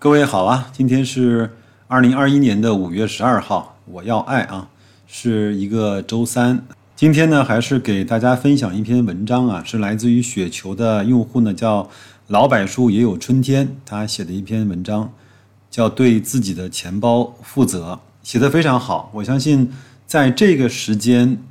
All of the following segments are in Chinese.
各位好啊，今天是二零二一年的五月十二号，我要爱啊，是一个周三。今天呢，还是给大家分享一篇文章啊，是来自于雪球的用户呢，叫老柏树也有春天，他写的一篇文章，叫对自己的钱包负责，写的非常好。我相信在这个时间，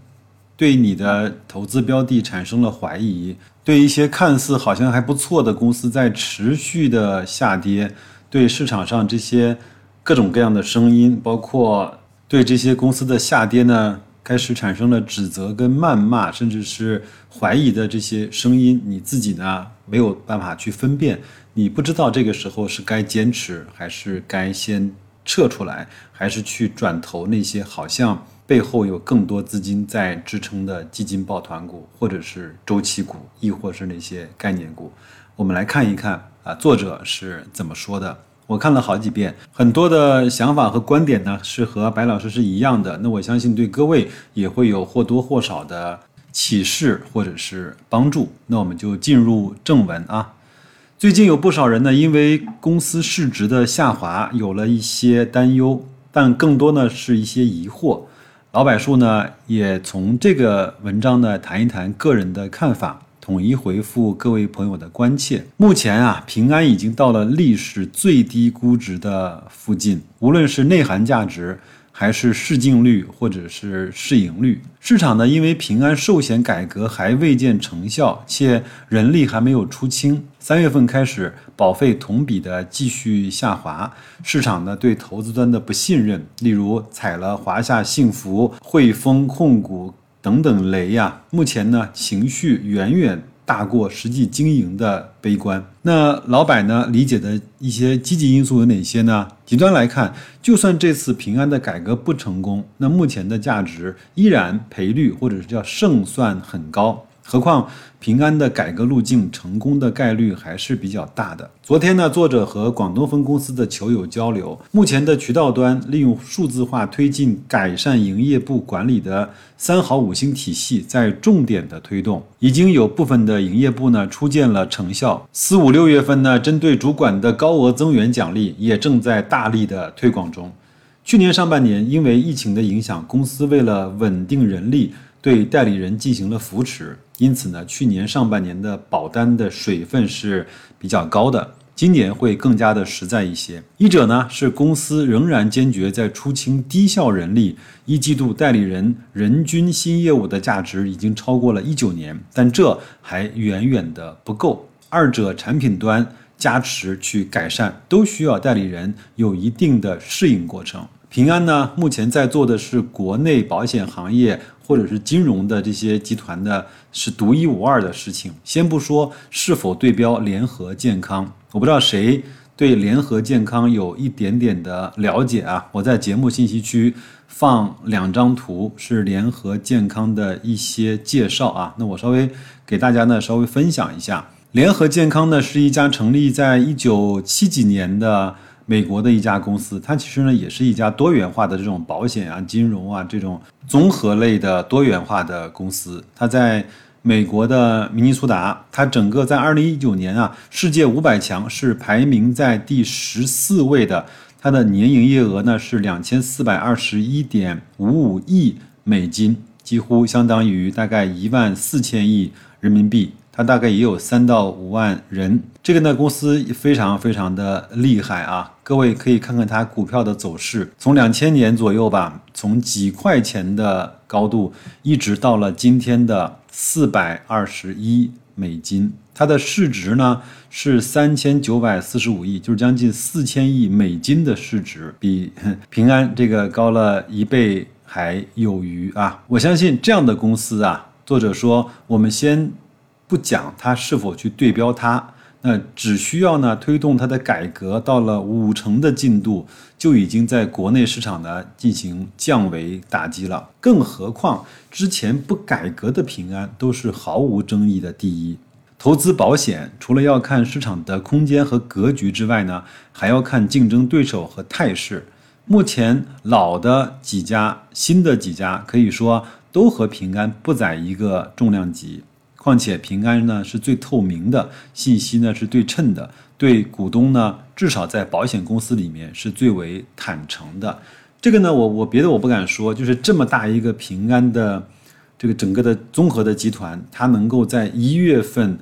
对你的投资标的产生了怀疑，对一些看似好像还不错的公司在持续的下跌。对市场上这些各种各样的声音，包括对这些公司的下跌呢，开始产生了指责跟谩骂，甚至是怀疑的这些声音，你自己呢没有办法去分辨，你不知道这个时候是该坚持，还是该先撤出来，还是去转投那些好像背后有更多资金在支撑的基金抱团股，或者是周期股，亦或是那些概念股。我们来看一看啊，作者是怎么说的。我看了好几遍，很多的想法和观点呢是和白老师是一样的。那我相信对各位也会有或多或少的启示或者是帮助。那我们就进入正文啊。最近有不少人呢，因为公司市值的下滑有了一些担忧，但更多呢是一些疑惑。老柏树呢也从这个文章呢谈一谈个人的看法。统一回复各位朋友的关切。目前啊，平安已经到了历史最低估值的附近，无论是内涵价值。还是市净率或者是市盈率，市场呢？因为平安寿险改革还未见成效，且人力还没有出清，三月份开始保费同比的继续下滑，市场呢对投资端的不信任，例如踩了华夏幸福、汇丰控股。等等雷呀，目前呢情绪远远大过实际经营的悲观。那老板呢理解的一些积极因素有哪些呢？极端来看，就算这次平安的改革不成功，那目前的价值依然赔率或者是叫胜算很高。何况平安的改革路径成功的概率还是比较大的。昨天呢，作者和广东分公司的球友交流，目前的渠道端利用数字化推进改善营业部管理的三好五星体系在重点的推动，已经有部分的营业部呢初见了成效。四五六月份呢，针对主管的高额增员奖励也正在大力的推广中。去年上半年因为疫情的影响，公司为了稳定人力。对代理人进行了扶持，因此呢，去年上半年的保单的水分是比较高的，今年会更加的实在一些。一者呢是公司仍然坚决在出清低效人力，一季度代理人人均新业务的价值已经超过了一九年，但这还远远的不够。二者产品端加持去改善，都需要代理人有一定的适应过程。平安呢，目前在做的是国内保险行业。或者是金融的这些集团的，是独一无二的事情。先不说是否对标联合健康，我不知道谁对联合健康有一点点的了解啊？我在节目信息区放两张图，是联合健康的一些介绍啊。那我稍微给大家呢稍微分享一下，联合健康呢是一家成立在一九七几年的。美国的一家公司，它其实呢也是一家多元化的这种保险啊、金融啊这种综合类的多元化的公司。它在美国的明尼苏达，它整个在二零一九年啊，世界五百强是排名在第十四位的。它的年营业额呢是两千四百二十一点五五亿美金，几乎相当于大概一万四千亿人民币。它大概也有三到五万人，这个呢公司非常非常的厉害啊！各位可以看看它股票的走势，从两千年左右吧，从几块钱的高度，一直到了今天的四百二十一美金，它的市值呢是三千九百四十五亿，就是将近四千亿美金的市值，比平安这个高了一倍还有余啊！我相信这样的公司啊，作者说我们先。不讲它是否去对标它，那只需要呢推动它的改革到了五成的进度，就已经在国内市场呢进行降维打击了。更何况之前不改革的平安都是毫无争议的第一。投资保险除了要看市场的空间和格局之外呢，还要看竞争对手和态势。目前老的几家、新的几家，可以说都和平安不在一个重量级。况且平安呢是最透明的信息呢是对称的，对股东呢，至少在保险公司里面是最为坦诚的。这个呢，我我别的我不敢说，就是这么大一个平安的这个整个的综合的集团，它能够在一月份。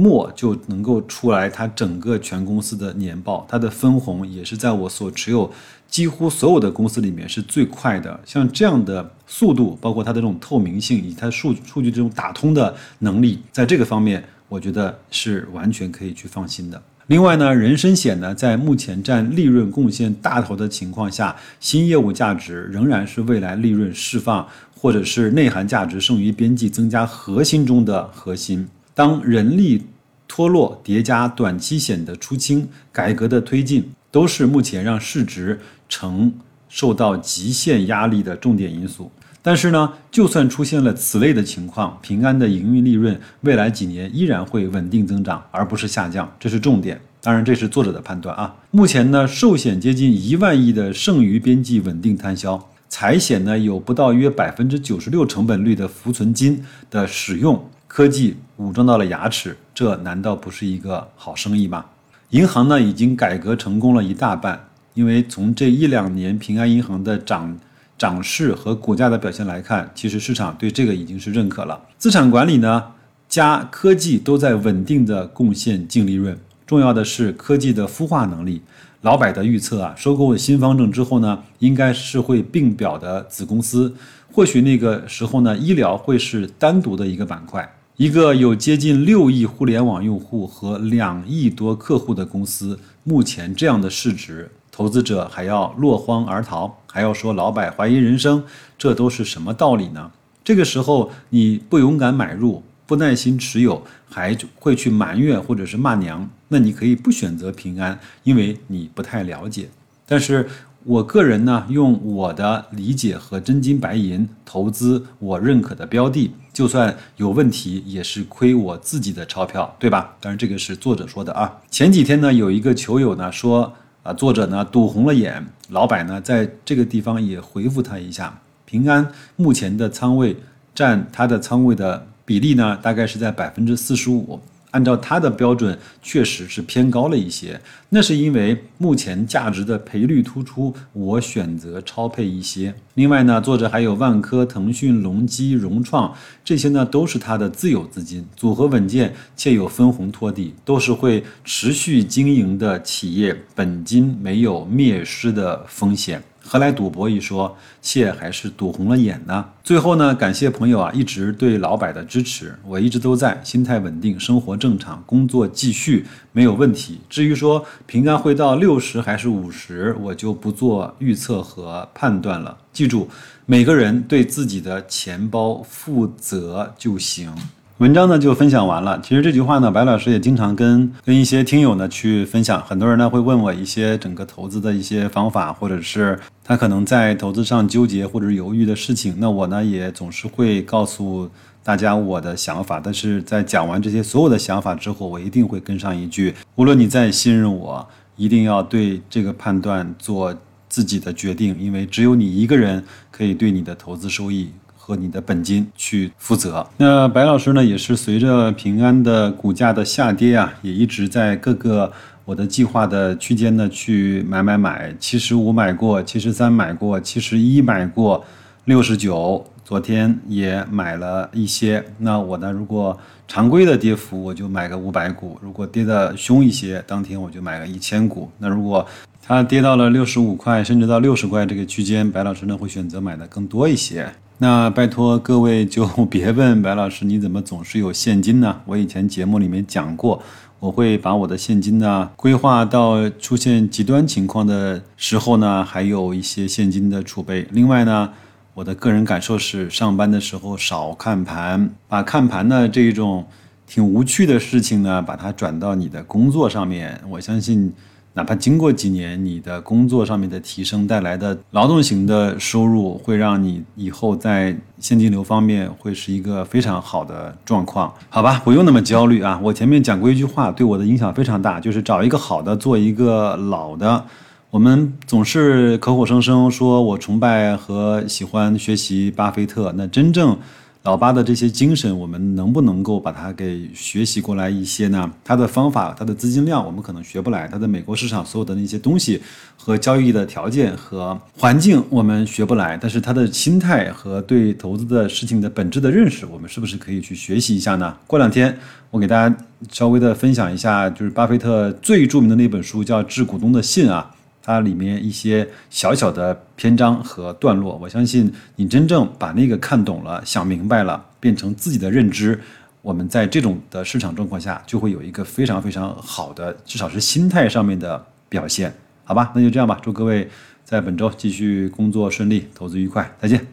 末就能够出来，它整个全公司的年报，它的分红也是在我所持有几乎所有的公司里面是最快的。像这样的速度，包括它的这种透明性以及它数数据这种打通的能力，在这个方面，我觉得是完全可以去放心的。另外呢，人身险呢，在目前占利润贡献大头的情况下，新业务价值仍然是未来利润释放或者是内涵价值剩余边际增加核心中的核心。当人力脱落叠加短期险的出清，改革的推进，都是目前让市值承受到极限压力的重点因素。但是呢，就算出现了此类的情况，平安的营运利润未来几年依然会稳定增长，而不是下降，这是重点。当然，这是作者的判断啊。目前呢，寿险接近一万亿的剩余边际稳定摊销，财险呢有不到约百分之九十六成本率的浮存金的使用。科技武装到了牙齿，这难道不是一个好生意吗？银行呢已经改革成功了一大半，因为从这一两年平安银行的涨涨势和股价的表现来看，其实市场对这个已经是认可了。资产管理呢加科技都在稳定的贡献净利润，重要的是科技的孵化能力。老百的预测啊，收购新方正之后呢，应该是会并表的子公司，或许那个时候呢，医疗会是单独的一个板块。一个有接近六亿互联网用户和两亿多客户的公司，目前这样的市值，投资者还要落荒而逃，还要说老板怀疑人生，这都是什么道理呢？这个时候你不勇敢买入，不耐心持有，还会去埋怨或者是骂娘，那你可以不选择平安，因为你不太了解。但是。我个人呢，用我的理解和真金白银投资我认可的标的，就算有问题，也是亏我自己的钞票，对吧？当然，这个是作者说的啊。前几天呢，有一个球友呢说，啊，作者呢赌红了眼，老板呢在这个地方也回复他一下，平安目前的仓位占他的仓位的比例呢，大概是在百分之四十五。按照他的标准，确实是偏高了一些。那是因为目前价值的赔率突出，我选择超配一些。另外呢，作者还有万科、腾讯、隆基、融创这些呢，都是他的自有资金，组合稳健且有分红托底，都是会持续经营的企业，本金没有灭失的风险。何来赌博一说，且还是赌红了眼呢？最后呢，感谢朋友啊一直对老百的支持，我一直都在，心态稳定，生活正常，工作继续没有问题。至于说平安会到六十还是五十，我就不做预测和判断了。记住，每个人对自己的钱包负责就行。文章呢就分享完了。其实这句话呢，白老师也经常跟跟一些听友呢去分享。很多人呢会问我一些整个投资的一些方法，或者是他可能在投资上纠结或者是犹豫的事情。那我呢也总是会告诉大家我的想法。但是在讲完这些所有的想法之后，我一定会跟上一句：无论你再信任我，一定要对这个判断做自己的决定，因为只有你一个人可以对你的投资收益。和你的本金去负责。那白老师呢，也是随着平安的股价的下跌啊，也一直在各个我的计划的区间呢去买买买。七十五买过，七十三买过，七十一买过，六十九，昨天也买了一些。那我呢，如果常规的跌幅，我就买个五百股；如果跌的凶一些，当天我就买个一千股。那如果它跌到了六十五块，甚至到六十块这个区间，白老师呢会选择买的更多一些。那拜托各位就别问白老师，你怎么总是有现金呢？我以前节目里面讲过，我会把我的现金呢规划到出现极端情况的时候呢，还有一些现金的储备。另外呢，我的个人感受是，上班的时候少看盘，把看盘的这一种挺无趣的事情呢，把它转到你的工作上面。我相信。哪怕经过几年，你的工作上面的提升带来的劳动型的收入，会让你以后在现金流方面会是一个非常好的状况，好吧？不用那么焦虑啊！我前面讲过一句话，对我的影响非常大，就是找一个好的，做一个老的。我们总是口口声声说我崇拜和喜欢学习巴菲特，那真正老八的这些精神，我们能不能够把它给学习过来一些呢？他的方法、他的资金量，我们可能学不来；他的美国市场所有的那些东西和交易的条件和环境，我们学不来。但是他的心态和对投资的事情的本质的认识，我们是不是可以去学习一下呢？过两天我给大家稍微的分享一下，就是巴菲特最著名的那本书叫《致股东的信》啊。它里面一些小小的篇章和段落，我相信你真正把那个看懂了、想明白了，变成自己的认知，我们在这种的市场状况下，就会有一个非常非常好的，至少是心态上面的表现，好吧？那就这样吧，祝各位在本周继续工作顺利，投资愉快，再见。